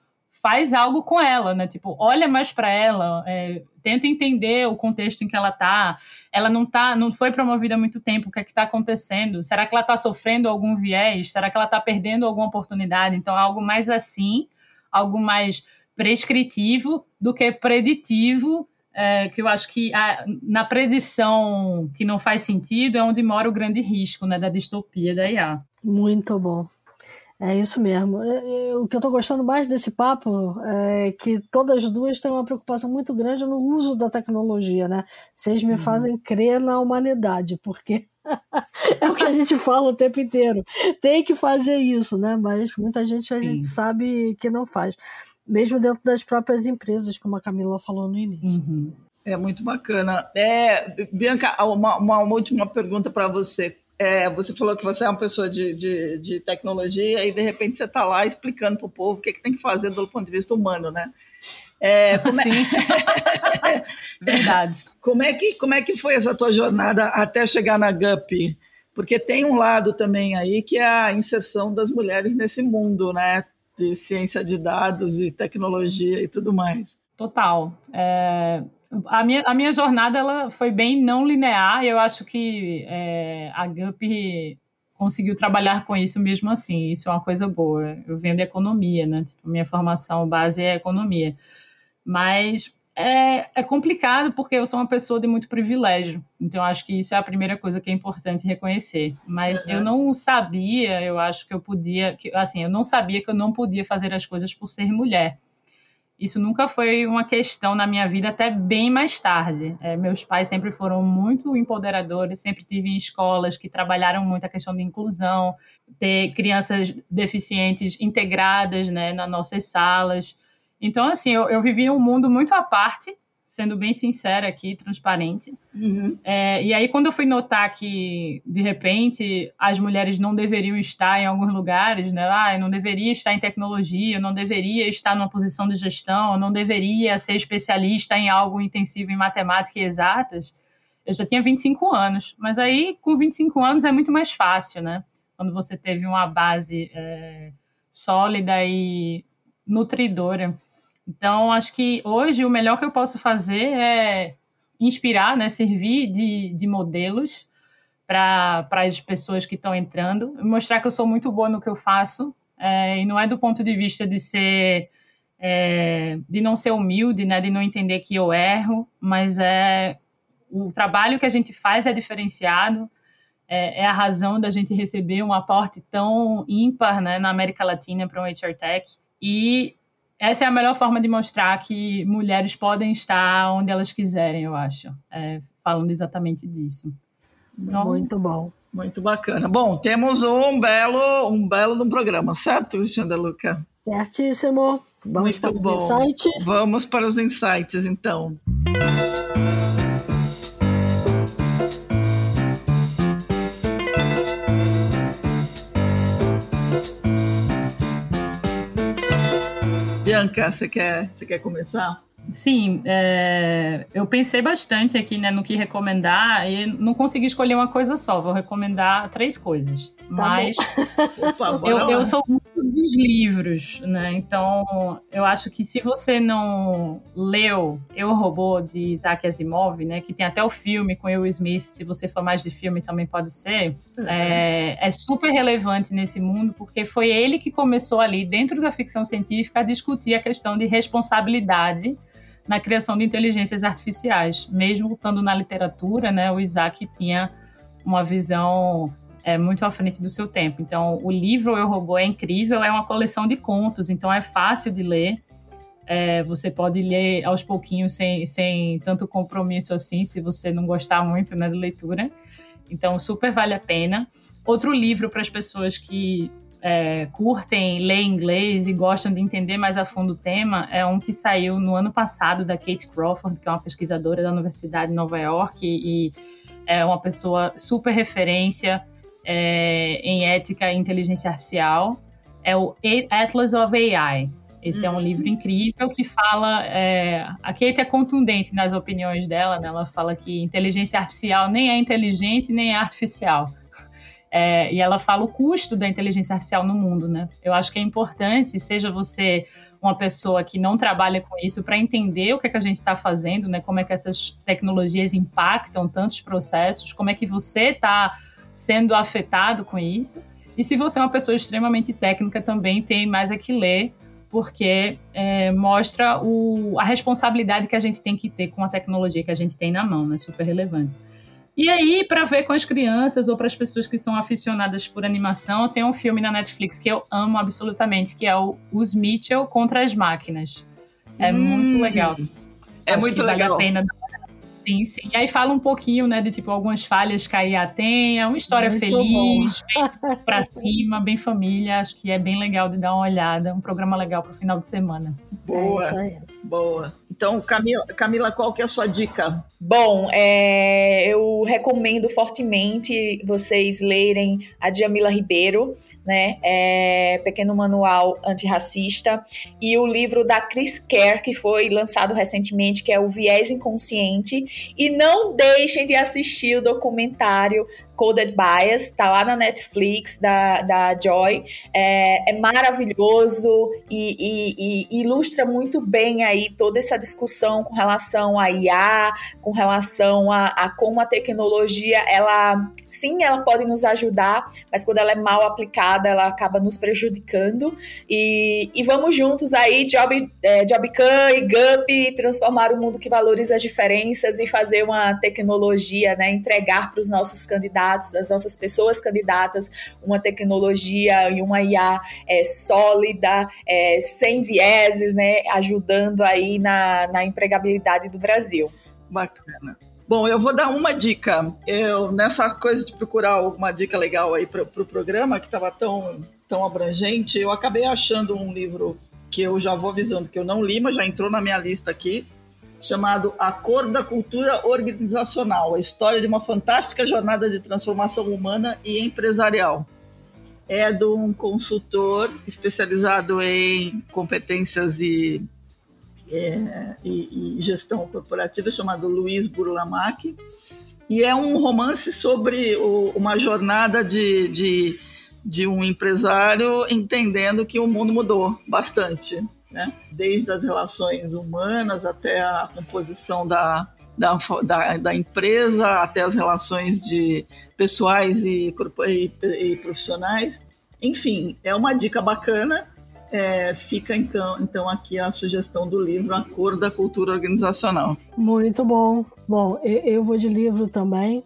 faz algo com ela, né? Tipo, olha mais para ela, é, tenta entender o contexto em que ela tá. Ela não tá, não foi promovida há muito tempo. O que é que está acontecendo? Será que ela está sofrendo algum viés? Será que ela está perdendo alguma oportunidade? Então, algo mais assim, algo mais prescritivo do que preditivo, é, que eu acho que a, na predição que não faz sentido é onde mora o grande risco né, da distopia da IA. Muito bom. É isso mesmo. É, é, o que eu estou gostando mais desse papo é que todas as duas têm uma preocupação muito grande no uso da tecnologia, né? Vocês me uhum. fazem crer na humanidade, porque é o que a gente fala o tempo inteiro. Tem que fazer isso, né? Mas muita gente a Sim. gente sabe que não faz mesmo dentro das próprias empresas, como a Camila falou no início. Uhum. É muito bacana. É, Bianca, uma, uma, uma última pergunta para você. É, você falou que você é uma pessoa de, de, de tecnologia e de repente você está lá explicando para o povo o que, é que tem que fazer do ponto de vista humano, né? É, como é... Sim. Verdade. Como é, que, como é que foi essa tua jornada até chegar na GUP? Porque tem um lado também aí que é a inserção das mulheres nesse mundo, né? de ciência de dados e tecnologia e tudo mais. Total. É, a, minha, a minha jornada ela foi bem não linear e eu acho que é, a GUP conseguiu trabalhar com isso mesmo assim. Isso é uma coisa boa. Eu venho de economia, né? Tipo, minha formação base é economia. Mas é, é, complicado porque eu sou uma pessoa de muito privilégio. Então, acho que isso é a primeira coisa que é importante reconhecer. Mas uhum. eu não sabia, eu acho que eu podia, que, assim, eu não sabia que eu não podia fazer as coisas por ser mulher. Isso nunca foi uma questão na minha vida, até bem mais tarde. É, meus pais sempre foram muito empoderadores, sempre tive escolas que trabalharam muito a questão de inclusão, ter crianças deficientes integradas né, nas nossas salas. Então, assim, eu, eu vivi um mundo muito à parte, sendo bem sincera aqui, transparente. Uhum. É, e aí, quando eu fui notar que, de repente, as mulheres não deveriam estar em alguns lugares, né? Ah, eu não deveria estar em tecnologia, eu não deveria estar numa posição de gestão, eu não deveria ser especialista em algo intensivo em matemática e exatas. Eu já tinha 25 anos, mas aí, com 25 anos, é muito mais fácil, né? Quando você teve uma base é, sólida e nutridora. Então, acho que hoje o melhor que eu posso fazer é inspirar, né, servir de, de modelos para as pessoas que estão entrando, mostrar que eu sou muito boa no que eu faço, é, e não é do ponto de vista de ser é, de não ser humilde, né, de não entender que eu erro, mas é o trabalho que a gente faz é diferenciado, é, é a razão da gente receber um aporte tão ímpar né, na América Latina para um HR Tech. E essa é a melhor forma de mostrar que mulheres podem estar onde elas quiserem, eu acho, é, falando exatamente disso. Então, Muito bom. Muito bacana. Bom, temos um belo, um belo um programa, certo, Xanda Luca? Certíssimo. Vamos Muito para bom. os insights? Vamos para os insights, então. Bianca, você quer, você quer começar? Sim, é, eu pensei bastante aqui né, no que recomendar e não consegui escolher uma coisa só. Vou recomendar três coisas. Tá mas eu, eu, sou muito dos livros, né? Então eu acho que se você não leu Eu Robô de Isaac Asimov, né? Que tem até o filme com Will Smith. Se você for mais de filme também pode ser. Uhum. É, é super relevante nesse mundo porque foi ele que começou ali dentro da ficção científica a discutir a questão de responsabilidade na criação de inteligências artificiais. Mesmo estando na literatura, né, o Isaac tinha uma visão é, muito à frente do seu tempo. Então, o livro Eu Robô é incrível, é uma coleção de contos, então é fácil de ler. É, você pode ler aos pouquinhos sem, sem tanto compromisso assim, se você não gostar muito né, de leitura. Então, super vale a pena. Outro livro para as pessoas que é, curtem ler inglês e gostam de entender mais a fundo o tema é um que saiu no ano passado da Kate Crawford, que é uma pesquisadora da Universidade de Nova York e, e é uma pessoa super referência é, em ética e inteligência artificial. É o Atlas of AI. Esse uhum. é um uhum. livro incrível que fala. É, a Kate é contundente nas opiniões dela, né? ela fala que inteligência artificial nem é inteligente nem é artificial é, e ela fala o custo da inteligência artificial no mundo, né? Eu acho que é importante, seja você uma pessoa que não trabalha com isso, para entender o que, é que a gente está fazendo, né? Como é que essas tecnologias impactam tantos processos, como é que você está sendo afetado com isso. E se você é uma pessoa extremamente técnica, também tem mais a que ler, porque é, mostra o, a responsabilidade que a gente tem que ter com a tecnologia que a gente tem na mão, né? Super relevante. E aí, para ver com as crianças ou para as pessoas que são aficionadas por animação, tem um filme na Netflix que eu amo absolutamente, que é o Os Mitchell contra as Máquinas. É hum, muito legal. É Acho muito legal. Vale a pena Sim, sim. E aí fala um pouquinho, né, de tipo algumas falhas que a IA tem, é uma história Muito feliz, bom. bem pra cima, bem família. Acho que é bem legal de dar uma olhada. Um programa legal pro final de semana. Boa. É Boa. Então, Camila, Camila, qual que é a sua dica? Bom, é, eu recomendo fortemente vocês lerem a Djamila Ribeiro, né? É, Pequeno Manual Antirracista, e o livro da Chris Kerr, que foi lançado recentemente, que é O Viés Inconsciente. E não deixem de assistir o documentário Coded Bias, tá lá na Netflix da, da Joy. É, é maravilhoso e, e, e, ilustra muito bem aí toda essa discussão com relação a IA, com relação a, a como a tecnologia, ela sim, ela pode nos ajudar, mas quando ela é mal aplicada, ela acaba nos prejudicando. E, e vamos juntos aí, Job, é, e Gup, transformar o mundo que valoriza as diferenças e fazer uma tecnologia, né, entregar para os nossos candidatos candidatos, das nossas pessoas candidatas, uma tecnologia e uma IA é, sólida, é, sem vieses, né, ajudando aí na, na empregabilidade do Brasil. Bacana. Bom, eu vou dar uma dica. Eu, nessa coisa de procurar uma dica legal aí para o pro programa, que estava tão, tão abrangente, eu acabei achando um livro que eu já vou avisando que eu não li, mas já entrou na minha lista aqui, chamado A Cor da Cultura Organizacional, a história de uma fantástica jornada de transformação humana e empresarial. É de um consultor especializado em competências e, é, e, e gestão corporativa, chamado Luiz Burlamac, e é um romance sobre o, uma jornada de, de, de um empresário entendendo que o mundo mudou bastante né? desde as relações humanas até a composição da, da, da, da empresa, até as relações de pessoais e, e, e profissionais. Enfim, é uma dica bacana. É, fica então, então aqui a sugestão do livro A Cor da Cultura Organizacional. Muito bom. Bom, eu vou de livro também.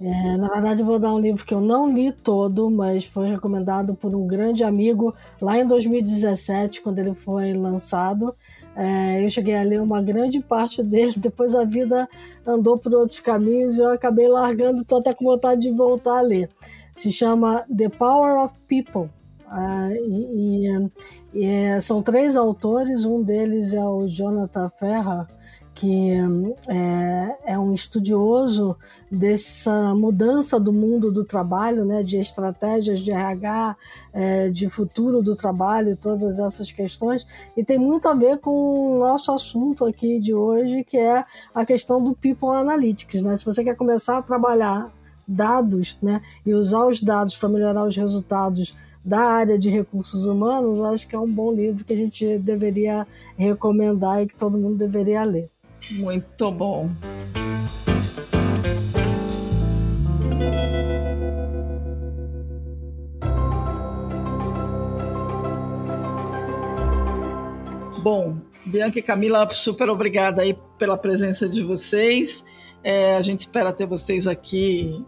É, na verdade, vou dar um livro que eu não li todo, mas foi recomendado por um grande amigo lá em 2017, quando ele foi lançado. É, eu cheguei a ler uma grande parte dele, depois a vida andou por outros caminhos e eu acabei largando, estou até com vontade de voltar a ler. Se chama The Power of People. É, e, e, e, é, são três autores, um deles é o Jonathan Ferrer, que é, é, um estudioso dessa mudança do mundo do trabalho, né, de estratégias de RH, é, de futuro do trabalho, todas essas questões, e tem muito a ver com o nosso assunto aqui de hoje, que é a questão do People Analytics. Né? Se você quer começar a trabalhar dados né, e usar os dados para melhorar os resultados da área de recursos humanos, acho que é um bom livro que a gente deveria recomendar e que todo mundo deveria ler. Muito bom. Bom, Bianca e Camila, super obrigada aí pela presença de vocês. É, a gente espera ter vocês aqui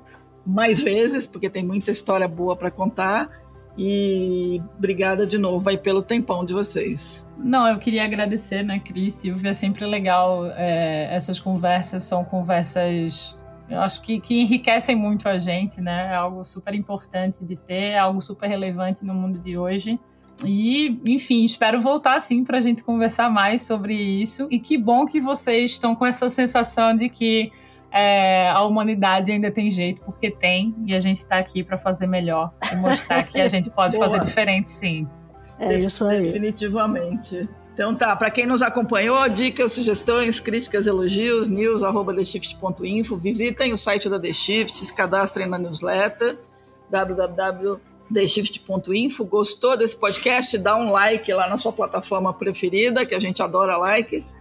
mais vezes, porque tem muita história boa para contar. E obrigada de novo aí pelo tempão de vocês. Não, eu queria agradecer, né, Cris, Silvia, é sempre legal é, essas conversas, são conversas, eu acho que, que enriquecem muito a gente, né, é algo super importante de ter, é algo super relevante no mundo de hoje. E, enfim, espero voltar sim para a gente conversar mais sobre isso. E que bom que vocês estão com essa sensação de que é, a humanidade ainda tem jeito, porque tem, e a gente está aqui para fazer melhor e mostrar que a gente pode fazer diferente, sim. É isso aí. Definitivamente. Então tá, para quem nos acompanhou, dicas, sugestões, críticas, elogios, news@theshift.info, visitem o site da The Shift, se cadastrem na newsletter www.theshift.info. Gostou desse podcast? Dá um like lá na sua plataforma preferida, que a gente adora likes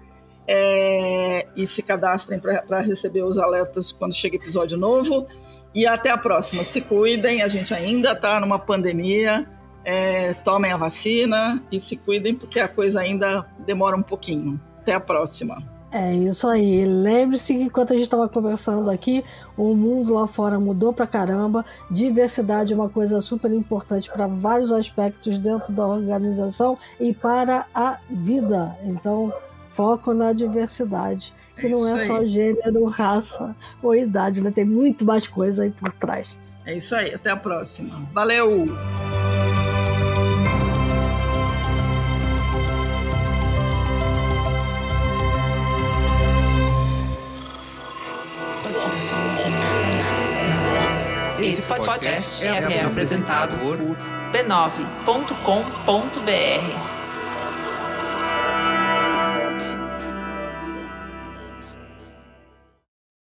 é, e se cadastrem para receber os alertas quando chega episódio novo. E até a próxima. Se cuidem, a gente ainda está numa pandemia. É, tomem a vacina e se cuidem, porque a coisa ainda demora um pouquinho. Até a próxima. É isso aí. Lembre-se que enquanto a gente estava conversando aqui, o mundo lá fora mudou pra caramba. Diversidade é uma coisa super importante para vários aspectos dentro da organização e para a vida. Então, foco na diversidade, que é não é só gênero, raça ou idade, né? Tem muito mais coisa aí por trás. É isso aí, até a próxima. Valeu! Esse podcast é, é apresentado por b9.com.br.